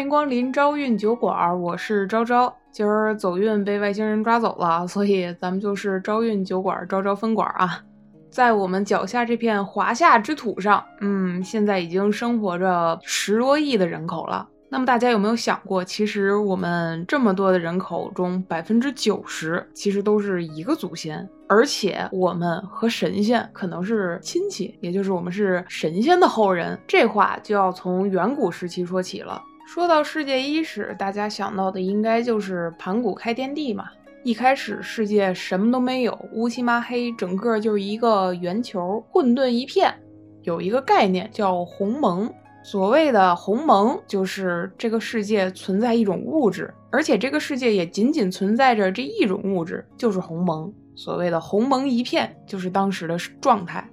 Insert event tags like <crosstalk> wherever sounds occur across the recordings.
欢迎光临招运酒馆，我是昭昭。今儿走运被外星人抓走了，所以咱们就是招运酒馆，昭昭分馆啊。在我们脚下这片华夏之土上，嗯，现在已经生活着十多亿的人口了。那么大家有没有想过，其实我们这么多的人口中，百分之九十其实都是一个祖先，而且我们和神仙可能是亲戚，也就是我们是神仙的后人。这话就要从远古时期说起了。说到世界伊始，大家想到的应该就是盘古开天地嘛。一开始世界什么都没有，乌漆麻黑，整个就是一个圆球，混沌一片。有一个概念叫鸿蒙。所谓的鸿蒙，就是这个世界存在一种物质，而且这个世界也仅仅存在着这一种物质，就是鸿蒙。所谓的鸿蒙一片，就是当时的状态。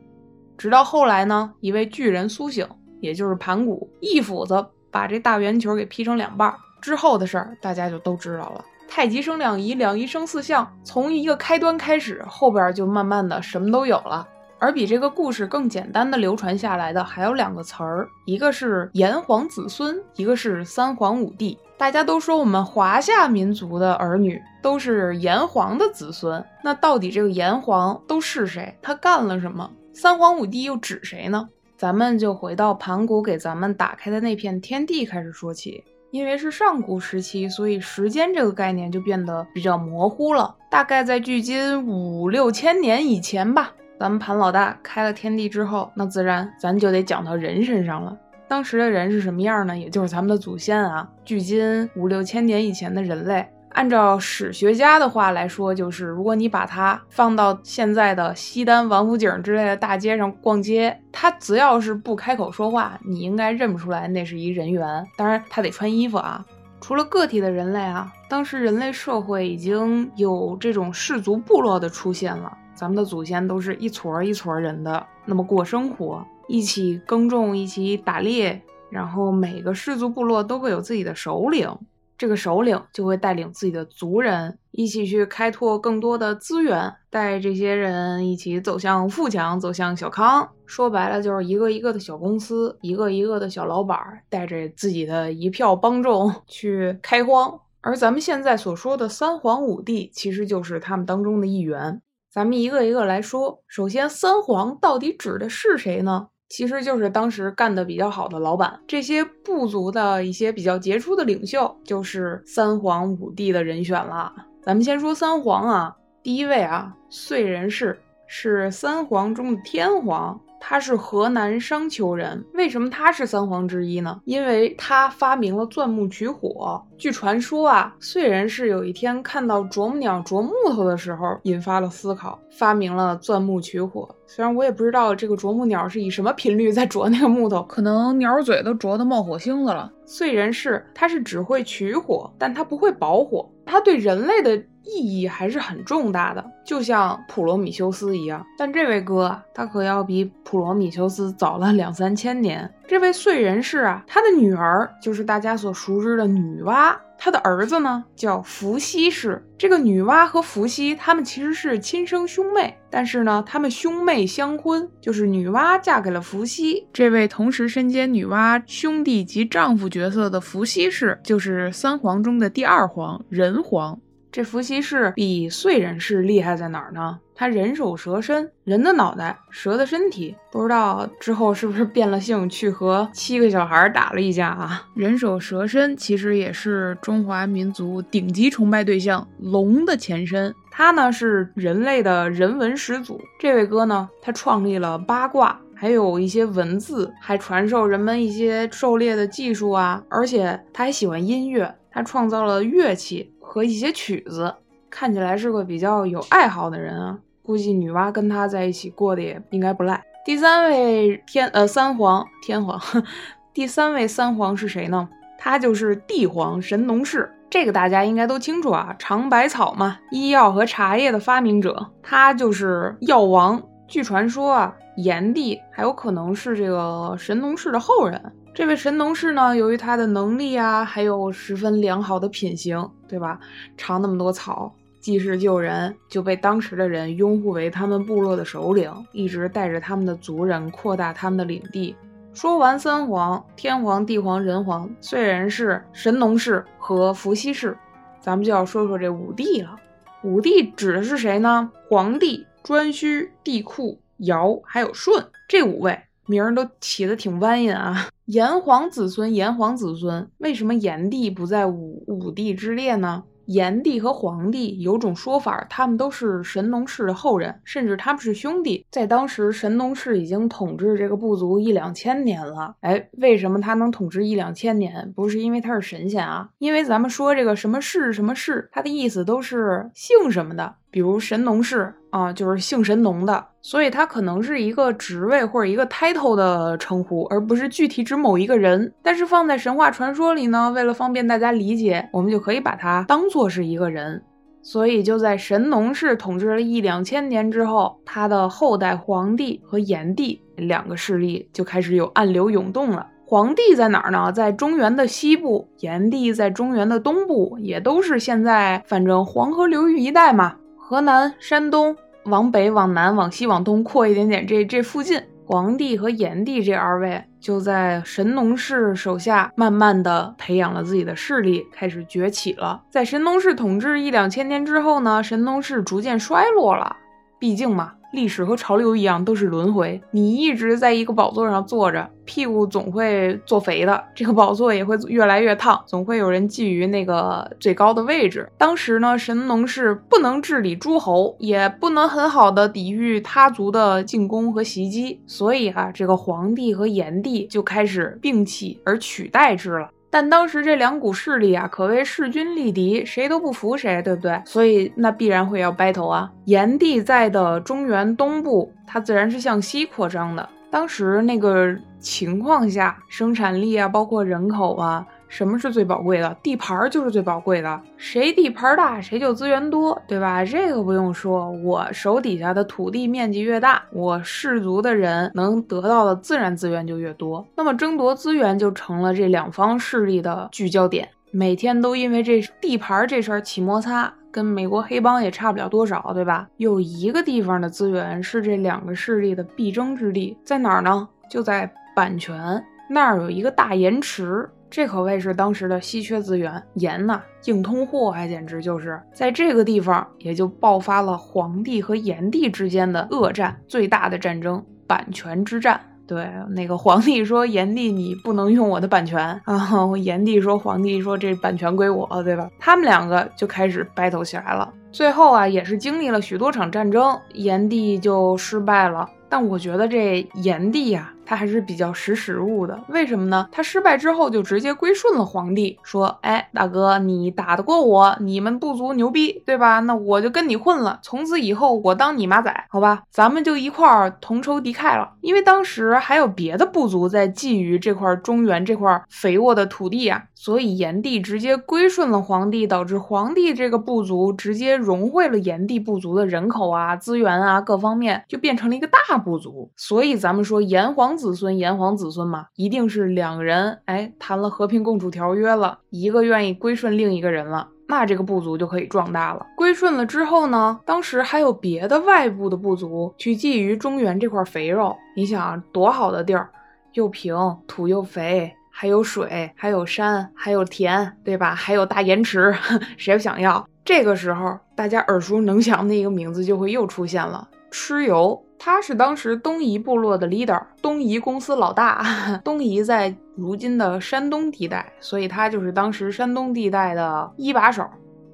直到后来呢，一位巨人苏醒，也就是盘古，一斧子把这大圆球给劈成两半儿。之后的事儿，大家就都知道了。太极生两仪，两仪生四象，从一个开端开始，后边就慢慢的什么都有了。而比这个故事更简单的流传下来的还有两个词儿，一个是炎黄子孙，一个是三皇五帝。大家都说我们华夏民族的儿女都是炎黄的子孙，那到底这个炎黄都是谁？他干了什么？三皇五帝又指谁呢？咱们就回到盘古给咱们打开的那片天地开始说起。因为是上古时期，所以时间这个概念就变得比较模糊了。大概在距今五六千年以前吧。咱们盘老大开了天地之后，那自然咱就得讲到人身上了。当时的人是什么样呢？也就是咱们的祖先啊，距今五六千年以前的人类，按照史学家的话来说，就是如果你把它放到现在的西单、王府井之类的大街上逛街，他只要是不开口说话，你应该认不出来那是一人猿。当然，他得穿衣服啊。除了个体的人类啊，当时人类社会已经有这种氏族部落的出现了。咱们的祖先都是一撮一撮人的，那么过生活，一起耕种，一起打猎，然后每个氏族部落都会有自己的首领，这个首领就会带领自己的族人一起去开拓更多的资源，带这些人一起走向富强，走向小康。说白了，就是一个一个的小公司，一个一个的小老板，带着自己的一票帮众 <laughs> 去开荒。而咱们现在所说的三皇五帝，其实就是他们当中的一员。咱们一个一个来说。首先，三皇到底指的是谁呢？其实就是当时干的比较好的老板，这些部族的一些比较杰出的领袖，就是三皇五帝的人选了。咱们先说三皇啊，第一位啊，燧人氏是三皇中的天皇。他是河南商丘人，为什么他是三皇之一呢？因为他发明了钻木取火。据传说啊，燧人氏有一天看到啄木鸟啄木头的时候，引发了思考，发明了钻木取火。虽然我也不知道这个啄木鸟是以什么频率在啄那个木头，可能鸟嘴都啄得冒火星子了。燧人氏他是只会取火，但他不会保火。他对人类的。意义还是很重大的，就像普罗米修斯一样。但这位哥，他可要比普罗米修斯早了两三千年。这位燧人氏啊，他的女儿就是大家所熟知的女娲，他的儿子呢叫伏羲氏。这个女娲和伏羲，他们其实是亲生兄妹，但是呢，他们兄妹相婚，就是女娲嫁给了伏羲。这位同时身兼女娲兄弟及丈夫角色的伏羲氏，就是三皇中的第二皇，人皇。这伏羲氏比燧人氏厉害在哪儿呢？他人首蛇身，人的脑袋，蛇的身体。不知道之后是不是变了性，去和七个小孩打了一架啊？<laughs> 人首蛇身其实也是中华民族顶级崇拜对象龙的前身。他呢是人类的人文始祖。这位哥呢，他创立了八卦，还有一些文字，还传授人们一些狩猎的技术啊。而且他还喜欢音乐，他创造了乐器。和一些曲子，看起来是个比较有爱好的人啊。估计女娲跟他在一起过得也应该不赖。第三位天呃三皇天皇，<laughs> 第三位三皇是谁呢？他就是帝皇神农氏。这个大家应该都清楚啊，尝百草嘛，医药和茶叶的发明者，他就是药王。据传说啊，炎帝还有可能是这个神农氏的后人。这位神农氏呢，由于他的能力啊，还有十分良好的品行，对吧？尝那么多草，济世救人，就被当时的人拥护为他们部落的首领，一直带着他们的族人扩大他们的领地。说完三皇，天皇、地皇、人皇，虽然是、神农氏和伏羲氏，咱们就要说说这五帝了。五帝指的是谁呢？黄帝、颛顼、帝喾、尧还有舜这五位。名儿都起的挺弯音啊！炎黄子孙，炎黄子孙，为什么炎帝不在五五帝之列呢？炎帝和黄帝有种说法，他们都是神农氏的后人，甚至他们是兄弟。在当时，神农氏已经统治这个部族一两千年了。哎，为什么他能统治一两千年？不是因为他是神仙啊，因为咱们说这个什么氏什么氏，它的意思都是姓什么的。比如神农氏啊，就是姓神农的，所以它可能是一个职位或者一个 title 的称呼，而不是具体指某一个人。但是放在神话传说里呢，为了方便大家理解，我们就可以把它当做是一个人。所以就在神农氏统治了一两千年之后，他的后代黄帝和炎帝两个势力就开始有暗流涌动了。黄帝在哪儿呢？在中原的西部，炎帝在中原的东部，也都是现在反正黄河流域一带嘛。河南、山东往北、往南、往西、往东扩一点点，这这附近，黄帝和炎帝这二位就在神农氏手下慢慢的培养了自己的势力，开始崛起了。在神农氏统治一两千年之后呢，神农氏逐渐衰落了，毕竟嘛。历史和潮流一样，都是轮回。你一直在一个宝座上坐着，屁股总会坐肥的，这个宝座也会越来越烫，总会有人觊觎那个最高的位置。当时呢，神农氏不能治理诸侯，也不能很好的抵御他族的进攻和袭击，所以啊，这个黄帝和炎帝就开始并起而取代之了。但当时这两股势力啊，可谓势均力敌，谁都不服谁，对不对？所以那必然会要掰头啊。炎帝在的中原东部，它自然是向西扩张的。当时那个情况下，生产力啊，包括人口啊。什么是最宝贵的？地盘就是最宝贵的，谁地盘大，谁就资源多，对吧？这个不用说，我手底下的土地面积越大，我氏族的人能得到的自然资源就越多。那么争夺资源就成了这两方势力的聚焦点，每天都因为这地盘这事儿起摩擦，跟美国黑帮也差不了多少，对吧？有一个地方的资源是这两个势力的必争之地，在哪儿呢？就在版权那儿有一个大盐池。这可谓是当时的稀缺资源，盐呐，硬通货，还简直就是在这个地方，也就爆发了黄帝和炎帝之间的恶战，最大的战争——版权之战。对，那个皇帝说：“炎帝，你不能用我的版权啊！” <laughs> 炎帝说：“皇帝说这版权归我，对吧？”他们两个就开始 battle 起来了。最后啊，也是经历了许多场战争，炎帝就失败了。但我觉得这炎帝呀。他还是比较识时务的，为什么呢？他失败之后就直接归顺了皇帝，说：“哎，大哥，你打得过我，你们部族牛逼，对吧？那我就跟你混了，从此以后我当你马仔，好吧？咱们就一块儿同仇敌忾了。因为当时还有别的部族在觊觎这块中原这块肥沃的土地啊，所以炎帝直接归顺了皇帝，导致皇帝这个部族直接融汇了炎帝部族的人口啊、资源啊各方面，就变成了一个大部族。所以咱们说炎黄。子孙炎黄子孙嘛，一定是两个人哎谈了和平共处条约了，一个愿意归顺另一个人了，那这个部族就可以壮大了。归顺了之后呢，当时还有别的外部的部族去觊觎中原这块肥肉，你想多好的地儿，又平土又肥，还有水，还有山，还有田，对吧？还有大盐池，<laughs> 谁不想要？这个时候大家耳熟能详的一个名字就会又出现了，蚩尤。他是当时东夷部落的 leader，东夷公司老大。<laughs> 东夷在如今的山东地带，所以他就是当时山东地带的一把手。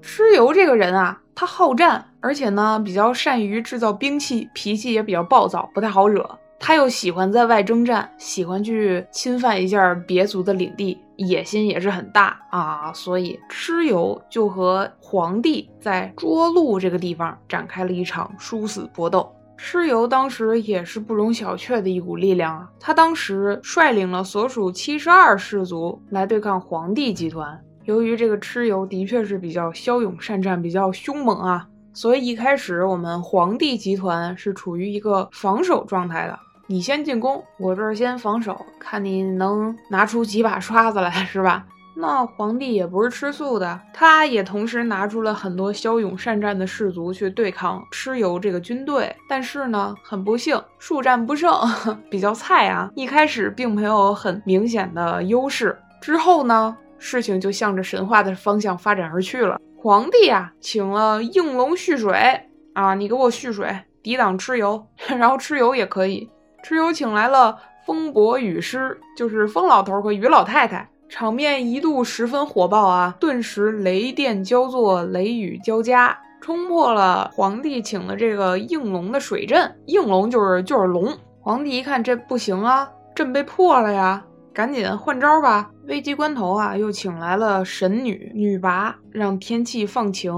蚩尤这个人啊，他好战，而且呢比较善于制造兵器，脾气也比较暴躁，不太好惹。他又喜欢在外征战，喜欢去侵犯一下别族的领地，野心也是很大啊。所以蚩尤就和黄帝在涿鹿这个地方展开了一场殊死搏斗。蚩尤当时也是不容小觑的一股力量啊！他当时率领了所属七十二氏族来对抗黄帝集团。由于这个蚩尤的确是比较骁勇善战，比较凶猛啊，所以一开始我们黄帝集团是处于一个防守状态的。你先进攻，我这儿先防守，看你能拿出几把刷子来，是吧？那皇帝也不是吃素的，他也同时拿出了很多骁勇善战的士卒去对抗蚩尤这个军队。但是呢，很不幸，数战不胜，<laughs> 比较菜啊。一开始并没有很明显的优势，之后呢，事情就向着神话的方向发展而去了。皇帝啊，请了应龙蓄水啊，你给我蓄水，抵挡蚩尤。<laughs> 然后蚩尤也可以，蚩尤请来了风伯雨师，就是风老头和雨老太太。场面一度十分火爆啊！顿时雷电交作，雷雨交加，冲破了皇帝请的这个应龙的水阵。应龙就是就是龙。皇帝一看这不行啊，阵被破了呀，赶紧换招吧。危机关头啊，又请来了神女女魃，让天气放晴。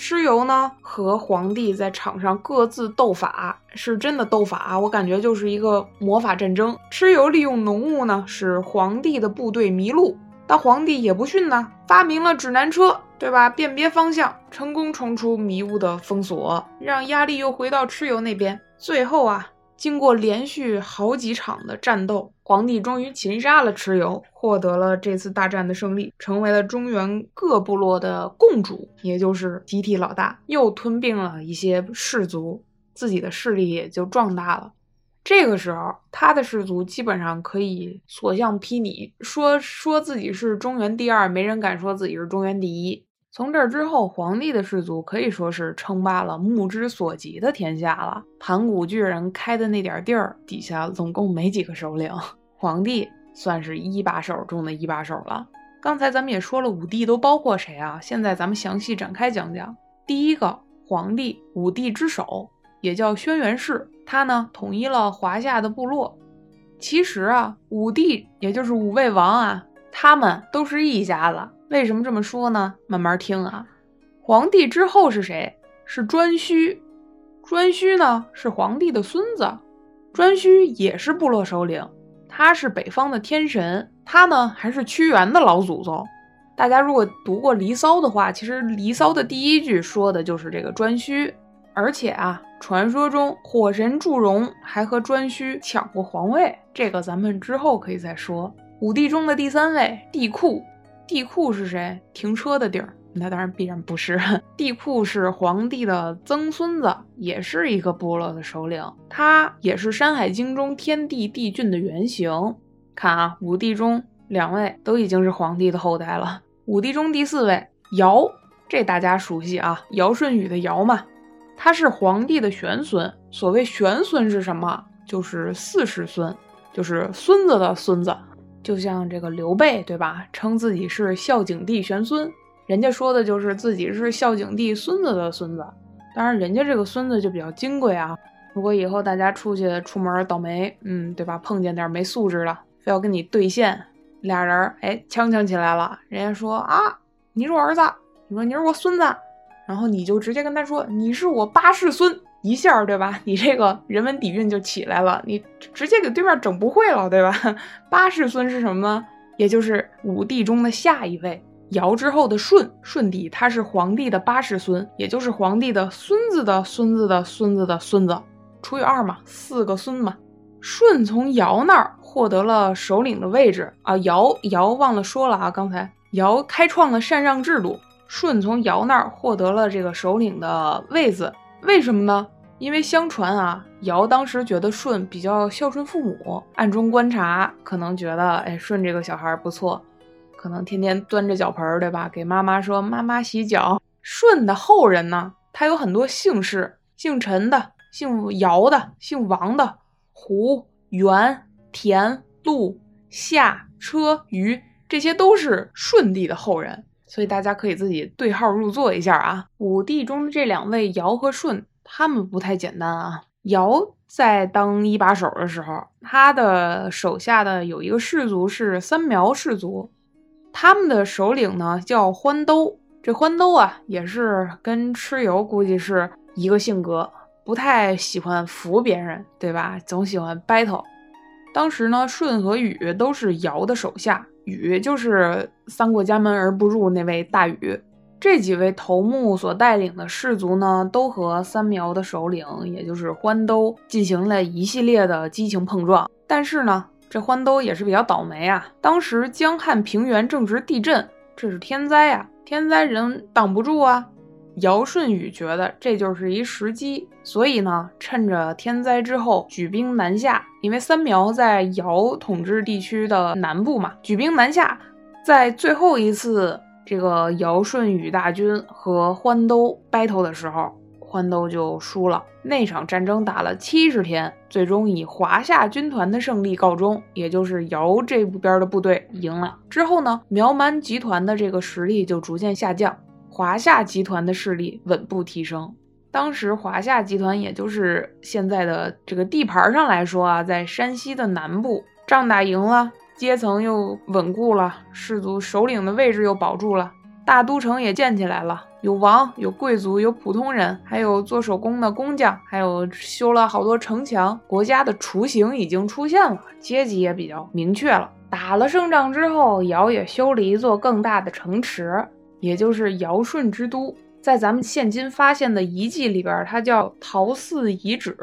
蚩尤呢和皇帝在场上各自斗法，是真的斗法，我感觉就是一个魔法战争。蚩尤利用浓雾呢，使皇帝的部队迷路，但皇帝也不逊呢，发明了指南车，对吧？辨别方向，成功冲出迷雾的封锁，让压力又回到蚩尤那边。最后啊。经过连续好几场的战斗，皇帝终于擒杀了蚩尤，获得了这次大战的胜利，成为了中原各部落的共主，也就是集体老大，又吞并了一些氏族，自己的势力也就壮大了。这个时候，他的氏族基本上可以所向披靡，说说自己是中原第二，没人敢说自己是中原第一。从这之后，皇帝的氏族可以说是称霸了目之所及的天下了。盘古巨人开的那点地儿底下，总共没几个首领，皇帝算是一把手中的一把手了。刚才咱们也说了，五帝都包括谁啊？现在咱们详细展开讲讲。第一个皇帝，五帝之首，也叫轩辕氏，他呢统一了华夏的部落。其实啊，五帝也就是五位王啊，他们都是一家子。为什么这么说呢？慢慢听啊。皇帝之后是谁？是颛顼。颛顼呢是皇帝的孙子。颛顼也是部落首领，他是北方的天神。他呢还是屈原的老祖宗。大家如果读过《离骚》的话，其实《离骚》的第一句说的就是这个颛顼。而且啊，传说中火神祝融还和颛顼抢过皇位，这个咱们之后可以再说。五帝中的第三位，帝喾。帝喾是谁？停车的地儿？那当然必然不是。帝喾是皇帝的曾孙子，也是一个部落的首领。他也是《山海经》中天地帝俊的原型。看啊，五帝中两位都已经是皇帝的后代了。五帝中第四位尧，这大家熟悉啊，尧舜禹的尧嘛。他是皇帝的玄孙。所谓玄孙是什么？就是四世孙，就是孙子的孙子。就像这个刘备，对吧？称自己是孝景帝玄孙，人家说的就是自己是孝景帝孙子的孙子。当然，人家这个孙子就比较金贵啊。如果以后大家出去出门倒霉，嗯，对吧？碰见点没素质的，非要跟你对线，俩人哎呛呛起来了，人家说啊，你是我儿子，你说你是我孙子，然后你就直接跟他说你是我八世孙。一下，对吧？你这个人文底蕴就起来了，你直接给对面整不会了，对吧？八世孙是什么呢？也就是五帝中的下一位，尧之后的舜，舜帝他是皇帝的八世孙，也就是皇帝的孙子的孙子的孙子的孙子，除以二嘛，四个孙嘛。舜从尧那儿获得了首领的位置啊，尧尧忘了说了啊，刚才尧开创了禅让制度，舜从尧那儿获得了这个首领的位子。为什么呢？因为相传啊，尧当时觉得舜比较孝顺父母，暗中观察，可能觉得，哎，舜这个小孩不错，可能天天端着脚盆儿，对吧？给妈妈说妈妈洗脚。舜的后人呢，他有很多姓氏，姓陈的，姓尧的，姓王的，胡、元、田、陆、夏、车、余，这些都是舜帝的后人。所以大家可以自己对号入座一下啊。五帝中的这两位尧和舜，他们不太简单啊。尧在当一把手的时候，他的手下的有一个氏族是三苗氏族，他们的首领呢叫欢兜。这欢兜啊，也是跟蚩尤估计是一个性格，不太喜欢服别人，对吧？总喜欢 battle。当时呢，舜和禹都是尧的手下。禹就是三过家门而不入那位大禹，这几位头目所带领的氏族呢，都和三苗的首领，也就是欢兜进行了一系列的激情碰撞。但是呢，这欢兜也是比较倒霉啊。当时江汉平原正值地震，这是天灾呀，天灾人挡不住啊。尧舜禹觉得这就是一时机，所以呢，趁着天灾之后举兵南下。因为三苗在尧统治地区的南部嘛，举兵南下，在最后一次这个尧舜禹大军和欢兜 battle 的时候，欢兜就输了。那场战争打了七十天，最终以华夏军团的胜利告终，也就是尧这边的部队赢了。之后呢，苗蛮集团的这个实力就逐渐下降。华夏集团的势力稳步提升。当时华夏集团，也就是现在的这个地盘上来说啊，在山西的南部，仗打赢了，阶层又稳固了，氏族首领的位置又保住了，大都城也建起来了，有王，有贵族，有普通人，还有做手工的工匠，还有修了好多城墙。国家的雏形已经出现了，阶级也比较明确了。打了胜仗之后，尧也修了一座更大的城池。也就是尧舜之都，在咱们现今发现的遗迹里边，它叫陶寺遗址。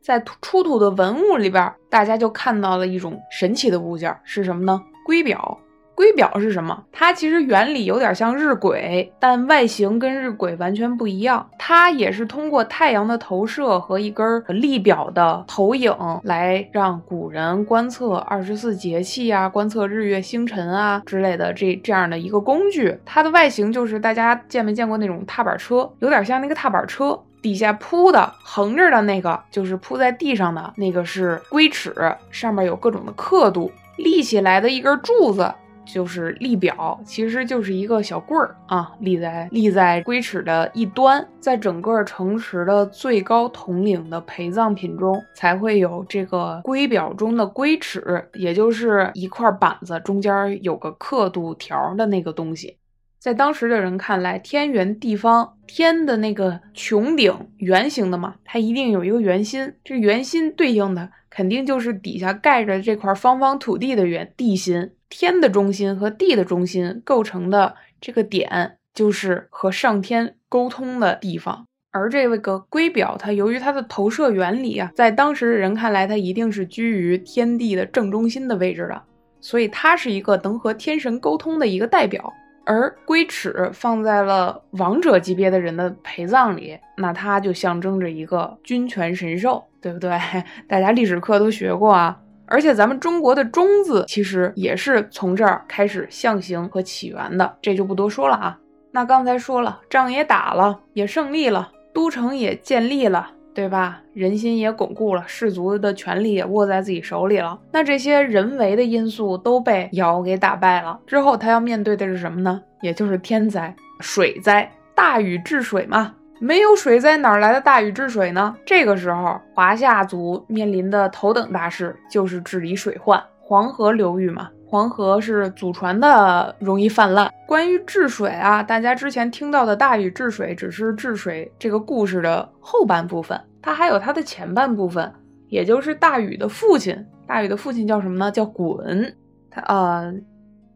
在出土的文物里边，大家就看到了一种神奇的物件，是什么呢？圭表。圭表是什么？它其实原理有点像日晷，但外形跟日晷完全不一样。它也是通过太阳的投射和一根立表的投影来让古人观测二十四节气啊、观测日月星辰啊之类的这这样的一个工具。它的外形就是大家见没见过那种踏板车？有点像那个踏板车，底下铺的横着的那个就是铺在地上的那个是龟尺，上面有各种的刻度，立起来的一根柱子。就是立表，其实就是一个小棍儿啊，立在立在龟尺的一端，在整个城池的最高统领的陪葬品中，才会有这个龟表中的龟尺，也就是一块板子中间有个刻度条的那个东西。在当时的人看来，天圆地方，天的那个穹顶圆形的嘛，它一定有一个圆心，这圆心对应的肯定就是底下盖着这块方方土地的圆地心。天的中心和地的中心构成的这个点，就是和上天沟通的地方。而这个龟表，它由于它的投射原理啊，在当时的人看来，它一定是居于天地的正中心的位置的，所以它是一个能和天神沟通的一个代表。而龟尺放在了王者级别的人的陪葬里，那它就象征着一个君权神兽，对不对？<laughs> 大家历史课都学过啊。而且咱们中国的“中”字其实也是从这儿开始象形和起源的，这就不多说了啊。那刚才说了，仗也打了，也胜利了，都城也建立了，对吧？人心也巩固了，氏族的权力也握在自己手里了。那这些人为的因素都被尧给打败了之后，他要面对的是什么呢？也就是天灾、水灾，大禹治水嘛。没有水灾，哪来的大禹治水呢？这个时候，华夏族面临的头等大事就是治理水患。黄河流域嘛，黄河是祖传的，容易泛滥。关于治水啊，大家之前听到的大禹治水只是治水这个故事的后半部分，它还有它的前半部分，也就是大禹的父亲。大禹的父亲叫什么呢？叫鲧。他呃，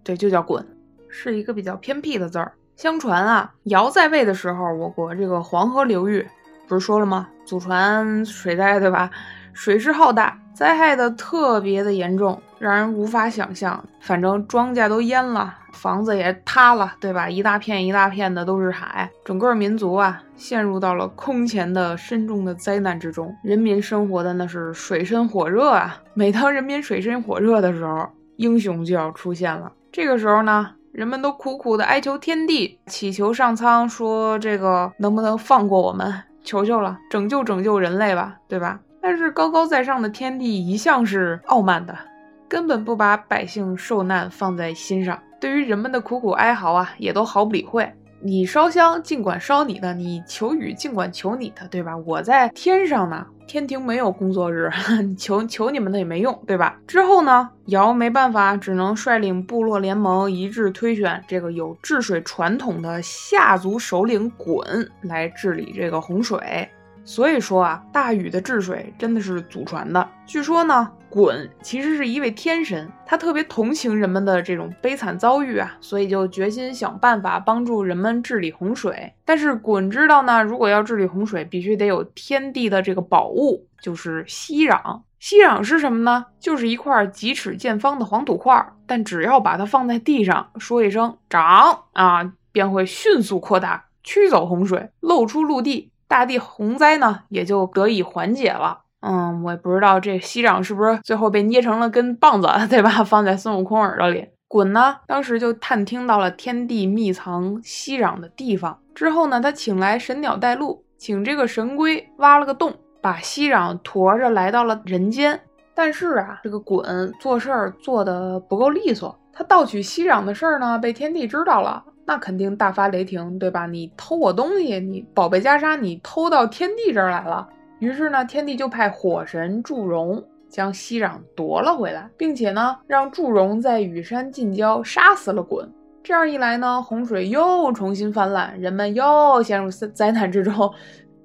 对，就叫鲧，是一个比较偏僻的字儿。相传啊，尧在位的时候，我国这个黄河流域不是说了吗？祖传水灾，对吧？水势浩大，灾害的特别的严重，让人无法想象。反正庄稼都淹了，房子也塌了，对吧？一大片一大片的都是海，整个民族啊，陷入到了空前的深重的灾难之中。人民生活的那是水深火热啊！每当人民水深火热的时候，英雄就要出现了。这个时候呢？人们都苦苦的哀求天地，祈求上苍，说这个能不能放过我们？求求了，拯救拯救人类吧，对吧？但是高高在上的天帝一向是傲慢的，根本不把百姓受难放在心上，对于人们的苦苦哀嚎啊，也都毫不理会。你烧香尽管烧你的，你求雨尽管求你的，对吧？我在天上呢。天庭没有工作日，<laughs> 求求你们的也没用，对吧？之后呢，尧没办法，只能率领部落联盟一致推选这个有治水传统的夏族首领鲧来治理这个洪水。所以说啊，大禹的治水真的是祖传的。据说呢，鲧其实是一位天神，他特别同情人们的这种悲惨遭遇啊，所以就决心想办法帮助人们治理洪水。但是鲧知道呢，如果要治理洪水，必须得有天地的这个宝物，就是息壤。息壤是什么呢？就是一块几尺见方的黄土块，但只要把它放在地上，说一声“长”啊，便会迅速扩大，驱走洪水，露出陆地，大地洪灾呢也就得以缓解了。嗯，我也不知道这息壤是不是最后被捏成了根棒子，<laughs> 对吧？放在孙悟空耳朵里。滚呢，当时就探听到了天地秘藏息壤的地方，之后呢，他请来神鸟带路，请这个神龟挖了个洞，把息壤驮着来到了人间。但是啊，这个滚做事儿做的不够利索，他盗取息壤的事儿呢，被天帝知道了，那肯定大发雷霆，对吧？你偷我东西，你宝贝袈裟，你偷到天帝这儿来了。于是呢，天帝就派火神祝融将息壤夺了回来，并且呢，让祝融在羽山近郊杀死了鲧。这样一来呢，洪水又重新泛滥，人们又陷入灾难之中。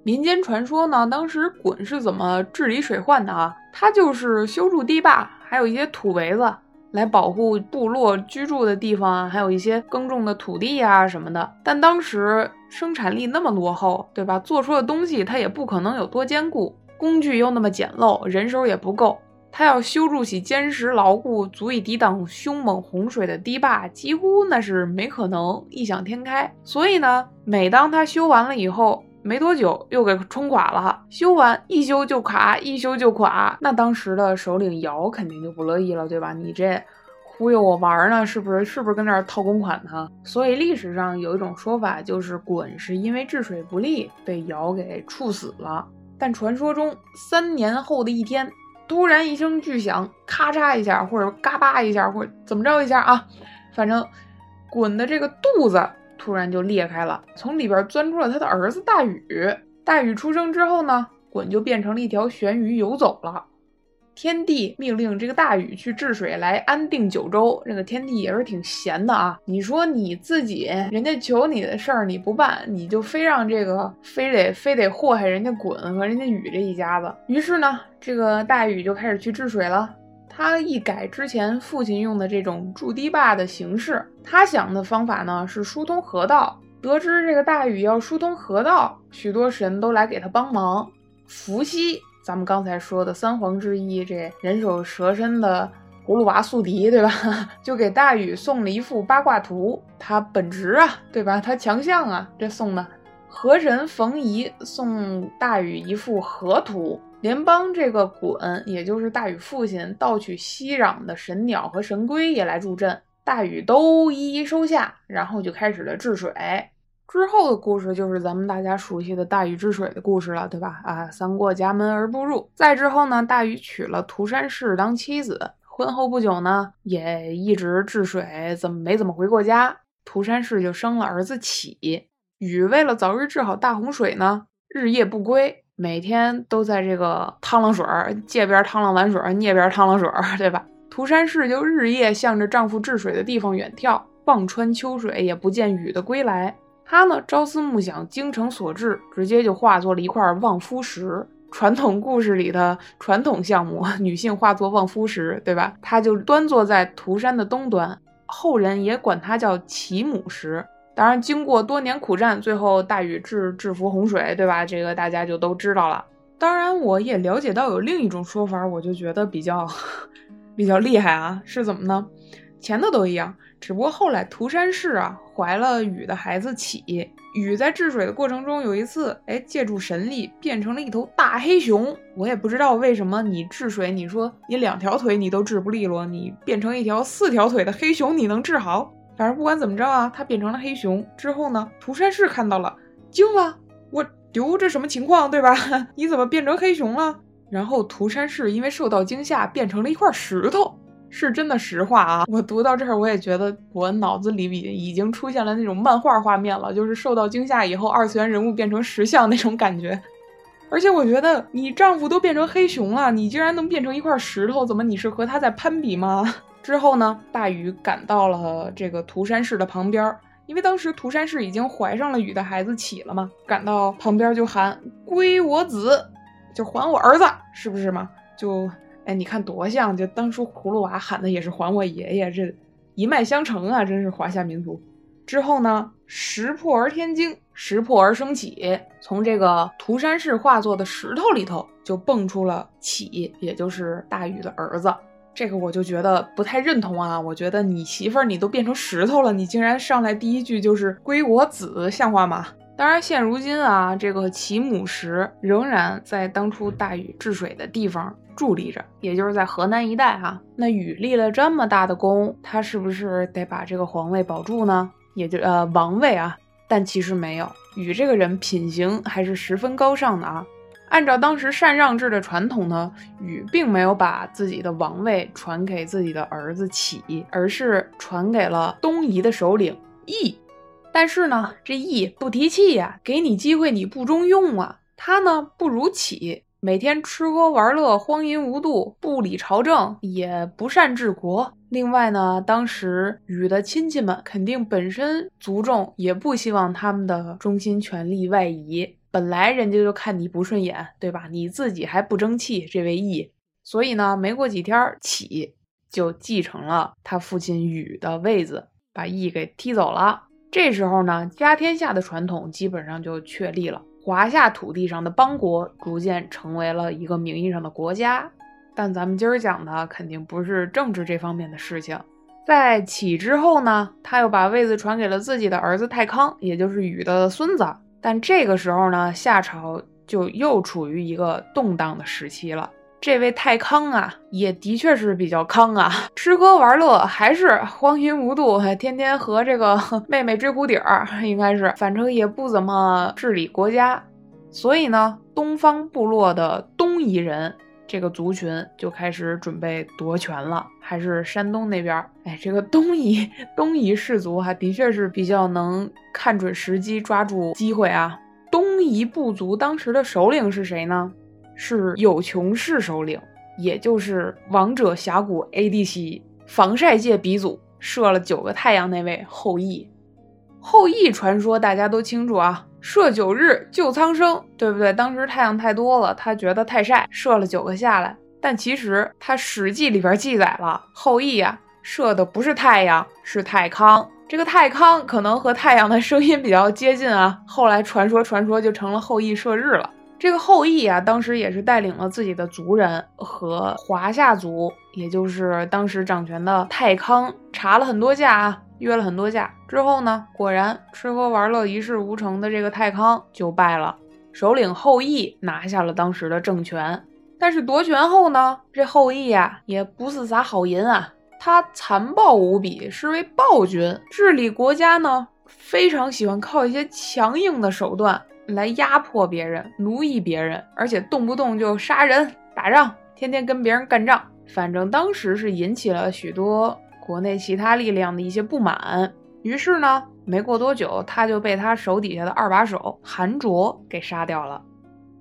民间传说呢，当时鲧是怎么治理水患的啊？他就是修筑堤坝，还有一些土围子。来保护部落居住的地方啊，还有一些耕种的土地啊什么的。但当时生产力那么落后，对吧？做出的东西它也不可能有多坚固，工具又那么简陋，人手也不够。他要修筑起坚实牢固、足以抵挡凶猛洪水的堤坝，几乎那是没可能，异想天开。所以呢，每当他修完了以后，没多久又给冲垮了。修完一修就垮，一修就垮。那当时的首领尧肯定就不乐意了，对吧？你这忽悠我玩呢，是不是？是不是跟这儿套公款呢？所以历史上有一种说法，就是鲧是因为治水不力被尧给处死了。但传说中三年后的一天，突然一声巨响，咔嚓一下，或者嘎巴一下，或者怎么着一下啊，反正鲧的这个肚子。突然就裂开了，从里边钻出了他的儿子大禹。大禹出生之后呢，鲧就变成了一条玄鱼游走了。天帝命令这个大禹去治水来安定九州。这个天帝也是挺闲的啊，你说你自己人家求你的事儿你不办，你就非让这个非得非得祸害人家鲧和人家禹这一家子。于是呢，这个大禹就开始去治水了。他一改之前父亲用的这种筑堤坝的形式，他想的方法呢是疏通河道。得知这个大禹要疏通河道，许多神都来给他帮忙。伏羲，咱们刚才说的三皇之一，这人首蛇身的葫芦娃宿敌，对吧？<laughs> 就给大禹送了一幅八卦图。他本职啊，对吧？他强项啊，这送的。河神冯夷送大禹一幅河图。联邦这个鲧，也就是大禹父亲盗取息壤的神鸟和神龟也来助阵，大禹都一一收下，然后就开始了治水。之后的故事就是咱们大家熟悉的大禹治水的故事了，对吧？啊，三过家门而不入。再之后呢，大禹娶了涂山氏当妻子，婚后不久呢，也一直治水，怎么没怎么回过家。涂山氏就生了儿子启。禹为了早日治好大洪水呢，日夜不归。每天都在这个趟浪水儿，这边趟浪完水儿，那边趟浪水儿，对吧？涂山氏就日夜向着丈夫治水的地方远眺，望穿秋水也不见禹的归来。她呢，朝思暮想，精诚所至，直接就化作了一块望夫石。传统故事里的传统项目，女性化作望夫石，对吧？她就端坐在涂山的东端，后人也管它叫齐母石。当然，经过多年苦战，最后大禹制制服洪水，对吧？这个大家就都知道了。当然，我也了解到有另一种说法，我就觉得比较比较厉害啊，是怎么呢？前头都一样，只不过后来涂山氏啊怀了禹的孩子启，禹在治水的过程中有一次，哎，借助神力变成了一头大黑熊。我也不知道为什么你治水，你说你两条腿你都治不利落，你变成一条四条腿的黑熊，你能治好？反正不管怎么着啊，他变成了黑熊之后呢，涂山氏看到了，惊了，我丢这什么情况，对吧？<laughs> 你怎么变成黑熊了？然后涂山氏因为受到惊吓，变成了一块石头，是真的实话啊。我读到这儿，我也觉得我脑子里已已经出现了那种漫画画面了，就是受到惊吓以后，二次元人物变成石像那种感觉。而且我觉得你丈夫都变成黑熊了，你竟然能变成一块石头，怎么你是和他在攀比吗？之后呢，大禹赶到了这个涂山氏的旁边，因为当时涂山氏已经怀上了禹的孩子启了嘛，赶到旁边就喊归我子，就还我儿子，是不是嘛？就哎，你看多像！就当初葫芦娃喊的也是还我爷爷，这一脉相承啊，真是华夏民族。之后呢，石破而天惊，石破而生起，从这个涂山氏化作的石头里头就蹦出了启，也就是大禹的儿子。这个我就觉得不太认同啊！我觉得你媳妇儿你都变成石头了，你竟然上来第一句就是归我子，像话吗？当然，现如今啊，这个其母石仍然在当初大禹治水的地方伫立着，也就是在河南一带哈。那禹立了这么大的功，他是不是得把这个皇位保住呢？也就呃王位啊？但其实没有，禹这个人品行还是十分高尚的啊。按照当时禅让制的传统呢，禹并没有把自己的王位传给自己的儿子启，而是传给了东夷的首领羿。但是呢，这羿不提气呀，给你机会你不中用啊。他呢不如启，每天吃喝玩乐，荒淫无度，不理朝政，也不善治国。另外呢，当时禹的亲戚们肯定本身族众也不希望他们的中心权力外移，本来人家就看你不顺眼，对吧？你自己还不争气，这位羿，所以呢，没过几天，启就继承了他父亲禹的位子，把羿给踢走了。这时候呢，家天下的传统基本上就确立了，华夏土地上的邦国逐渐成为了一个名义上的国家。但咱们今儿讲的肯定不是政治这方面的事情。在启之后呢，他又把位子传给了自己的儿子太康，也就是禹的孙子。但这个时候呢，夏朝就又处于一个动荡的时期了。这位太康啊，也的确是比较康啊，吃喝玩乐还是荒淫无度，天天和这个 <laughs> 妹妹追蝴蝶儿，应该是，反正也不怎么治理国家。所以呢，东方部落的东夷人这个族群就开始准备夺权了，还是山东那边。哎，这个东夷东夷氏族还的确是比较能看准时机，抓住机会啊。东夷部族当时的首领是谁呢？是有穷氏首领，也就是王者峡谷 ADC 防晒界鼻祖，射了九个太阳那位后羿。后羿传说大家都清楚啊，射九日救苍生，对不对？当时太阳太多了，他觉得太晒，射了九个下来。但其实他《史记》里边记载了，后羿呀射的不是太阳，是太康。这个太康可能和太阳的声音比较接近啊，后来传说传说就成了后羿射日了。这个后羿啊，当时也是带领了自己的族人和华夏族，也就是当时掌权的太康，查了很多架啊，约了很多架之后呢，果然吃喝玩乐一事无成的这个太康就败了，首领后羿拿下了当时的政权。但是夺权后呢，这后羿呀也不是啥好人啊，他残暴无比，是位暴君，治理国家呢非常喜欢靠一些强硬的手段。来压迫别人、奴役别人，而且动不动就杀人、打仗，天天跟别人干仗。反正当时是引起了许多国内其他力量的一些不满。于是呢，没过多久，他就被他手底下的二把手韩卓给杀掉了。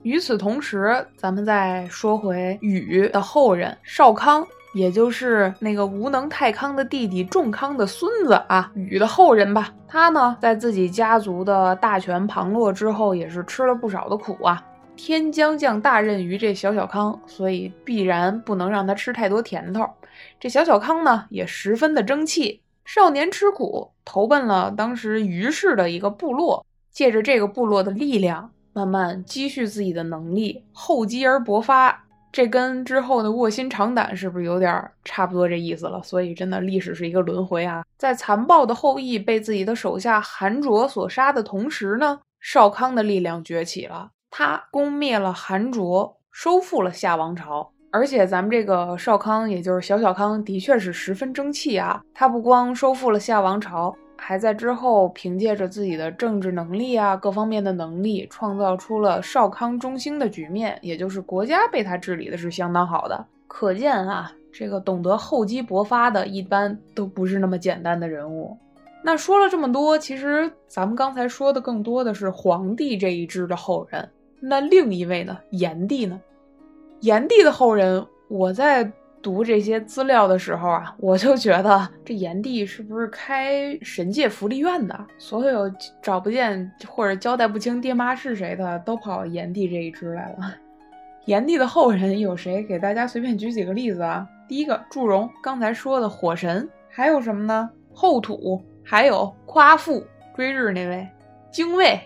与此同时，咱们再说回禹的后人少康。也就是那个无能太康的弟弟仲康的孙子啊，禹的后人吧。他呢，在自己家族的大权旁落之后，也是吃了不少的苦啊。天将降大任于这小小康，所以必然不能让他吃太多甜头。这小小康呢，也十分的争气。少年吃苦，投奔了当时于氏的一个部落，借着这个部落的力量，慢慢积蓄自己的能力，厚积而薄发。这跟之后的卧薪尝胆是不是有点差不多这意思了？所以真的历史是一个轮回啊！在残暴的后羿被自己的手下韩卓所杀的同时呢，少康的力量崛起了，他攻灭了韩卓，收复了夏王朝。而且咱们这个少康，也就是小小康，的确是十分争气啊！他不光收复了夏王朝。还在之后凭借着自己的政治能力啊，各方面的能力，创造出了少康中兴的局面，也就是国家被他治理的是相当好的。可见啊，这个懂得厚积薄发的，一般都不是那么简单的人物。那说了这么多，其实咱们刚才说的更多的是黄帝这一支的后人。那另一位呢，炎帝呢？炎帝的后人，我在。读这些资料的时候啊，我就觉得这炎帝是不是开神界福利院的？所有找不见或者交代不清爹妈是谁的，都跑炎帝这一支来了。炎帝的后人有谁？给大家随便举几个例子啊。第一个祝融，刚才说的火神，还有什么呢？后土，还有夸父，追日那位，精卫，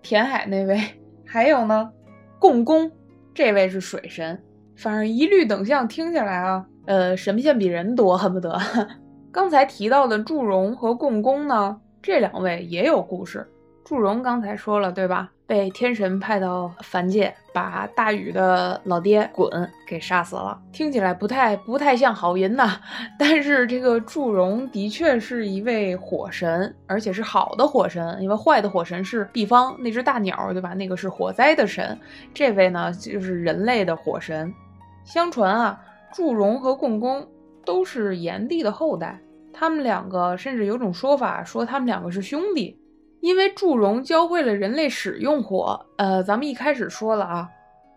填海那位，还有呢，共工，这位是水神。反正一律等相听下来啊，呃，神仙比人多，恨不得。<laughs> 刚才提到的祝融和共工呢，这两位也有故事。祝融刚才说了，对吧？被天神派到凡界，把大禹的老爹鲧给杀死了。听起来不太不太像好人呐。但是这个祝融的确是一位火神，而且是好的火神。因为坏的火神是毕方那只大鸟，对吧？那个是火灾的神。这位呢，就是人类的火神。相传啊，祝融和共工都是炎帝的后代。他们两个甚至有种说法，说他们两个是兄弟。因为祝融教会了人类使用火，呃，咱们一开始说了啊，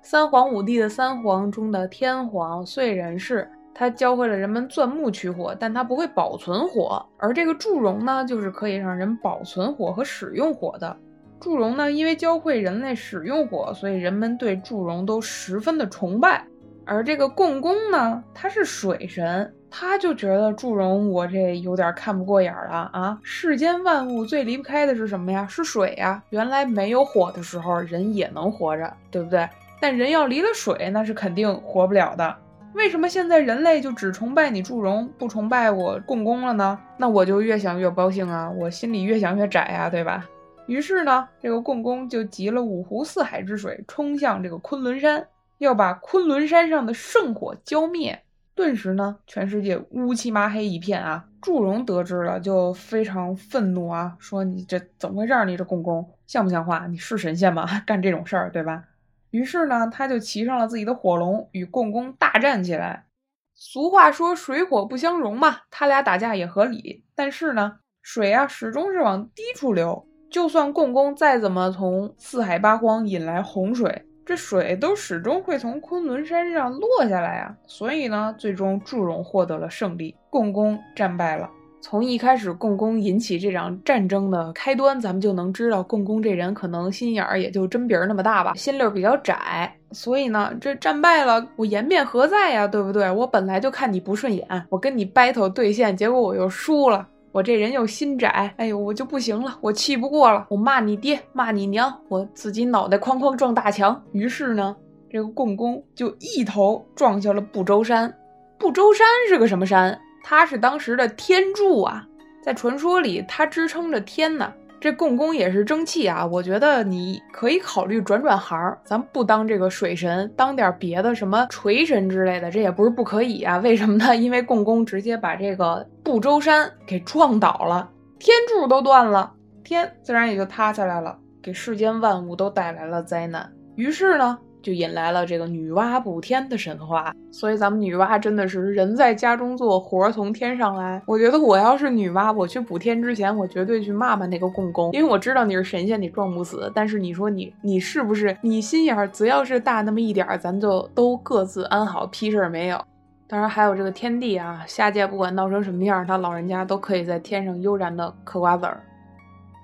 三皇五帝的三皇中的天皇燧人氏，他教会了人们钻木取火，但他不会保存火。而这个祝融呢，就是可以让人保存火和使用火的。祝融呢，因为教会人类使用火，所以人们对祝融都十分的崇拜。而这个共工呢，他是水神。他就觉得祝融我这有点看不过眼了啊！世间万物最离不开的是什么呀？是水呀！原来没有火的时候，人也能活着，对不对？但人要离了水，那是肯定活不了的。为什么现在人类就只崇拜你祝融，不崇拜我共工了呢？那我就越想越不高兴啊！我心里越想越窄呀，对吧？于是呢，这个共工就集了五湖四海之水，冲向这个昆仑山，要把昆仑山上的圣火浇灭。顿时呢，全世界乌漆麻黑一片啊！祝融得知了，就非常愤怒啊，说你这怎么回事？你这共工像不像话？你是神仙吗？<laughs> 干这种事儿，对吧？于是呢，他就骑上了自己的火龙，与共工大战起来。俗话说水火不相容嘛，他俩打架也合理。但是呢，水啊始终是往低处流，就算共工再怎么从四海八荒引来洪水。这水都始终会从昆仑山上落下来啊，所以呢，最终祝融获得了胜利，共工战败了。从一开始共工引起这场战争的开端，咱们就能知道共工这人可能心眼儿也就针鼻儿那么大吧，心溜比较窄。所以呢，这战败了，我颜面何在呀？对不对？我本来就看你不顺眼，我跟你 battle 对线，结果我又输了。我这人又心窄，哎呦，我就不行了，我气不过了，我骂你爹，骂你娘，我自己脑袋哐哐撞大墙。于是呢，这个共工就一头撞下了不周山。不周山是个什么山？它是当时的天柱啊，在传说里，它支撑着天呢。这共工也是争气啊！我觉得你可以考虑转转行，咱不当这个水神，当点别的什么锤神之类的，这也不是不可以啊。为什么呢？<laughs> 因为共工直接把这个不周山给撞倒了，天柱都断了，天自然也就塌下来了，给世间万物都带来了灾难。于是呢。就引来了这个女娲补天的神话，所以咱们女娲真的是人在家中坐，活从天上来。我觉得我要是女娲，我去补天之前，我绝对去骂骂那个共工，因为我知道你是神仙，你撞不死。但是你说你你是不是你心眼儿只要是大那么一点儿，咱就都各自安好，屁事儿没有。当然还有这个天帝啊，下界不管闹成什么样，他老人家都可以在天上悠然的嗑瓜子儿。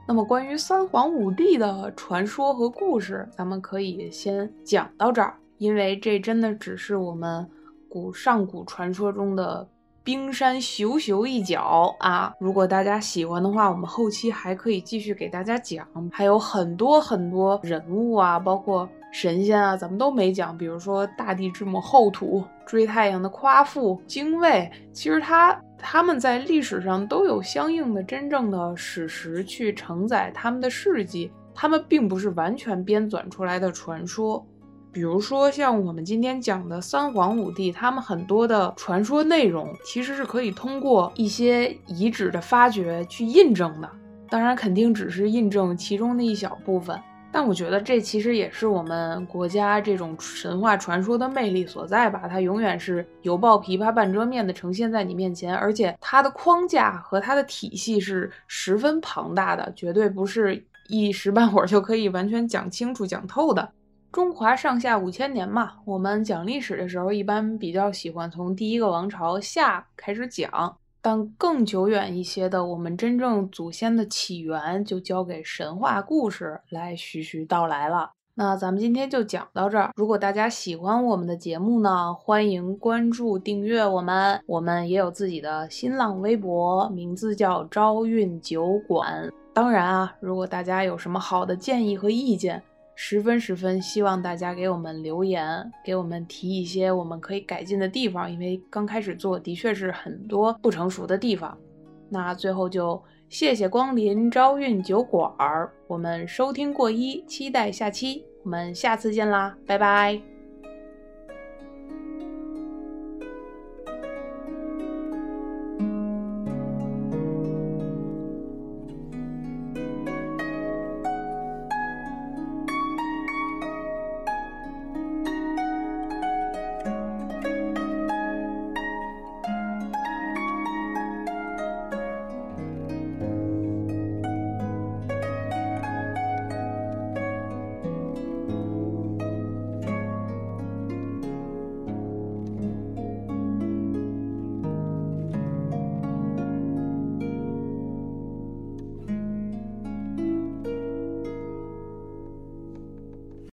那么关于三皇五帝的传说和故事，咱们可以先讲到这儿，因为这真的只是我们古上古传说中的冰山咻咻一角啊！如果大家喜欢的话，我们后期还可以继续给大家讲，还有很多很多人物啊，包括神仙啊，咱们都没讲，比如说大地之母后土、追太阳的夸父、精卫，其实他。他们在历史上都有相应的真正的史实去承载他们的事迹，他们并不是完全编纂出来的传说。比如说像我们今天讲的三皇五帝，他们很多的传说内容其实是可以通过一些遗址的发掘去印证的，当然肯定只是印证其中的一小部分。但我觉得这其实也是我们国家这种神话传说的魅力所在吧，它永远是犹抱琵琶半遮面的呈现在你面前，而且它的框架和它的体系是十分庞大的，绝对不是一时半会儿就可以完全讲清楚、讲透的。中华上下五千年嘛，我们讲历史的时候一般比较喜欢从第一个王朝夏开始讲。但更久远一些的，我们真正祖先的起源就交给神话故事来徐徐道来了。那咱们今天就讲到这儿。如果大家喜欢我们的节目呢，欢迎关注订阅我们。我们也有自己的新浪微博，名字叫朝韵酒馆。当然啊，如果大家有什么好的建议和意见，十分十分希望大家给我们留言，给我们提一些我们可以改进的地方。因为刚开始做的确是很多不成熟的地方。那最后就谢谢光临朝韵酒馆儿，我们收听过一，期待下期，我们下次见啦，拜拜。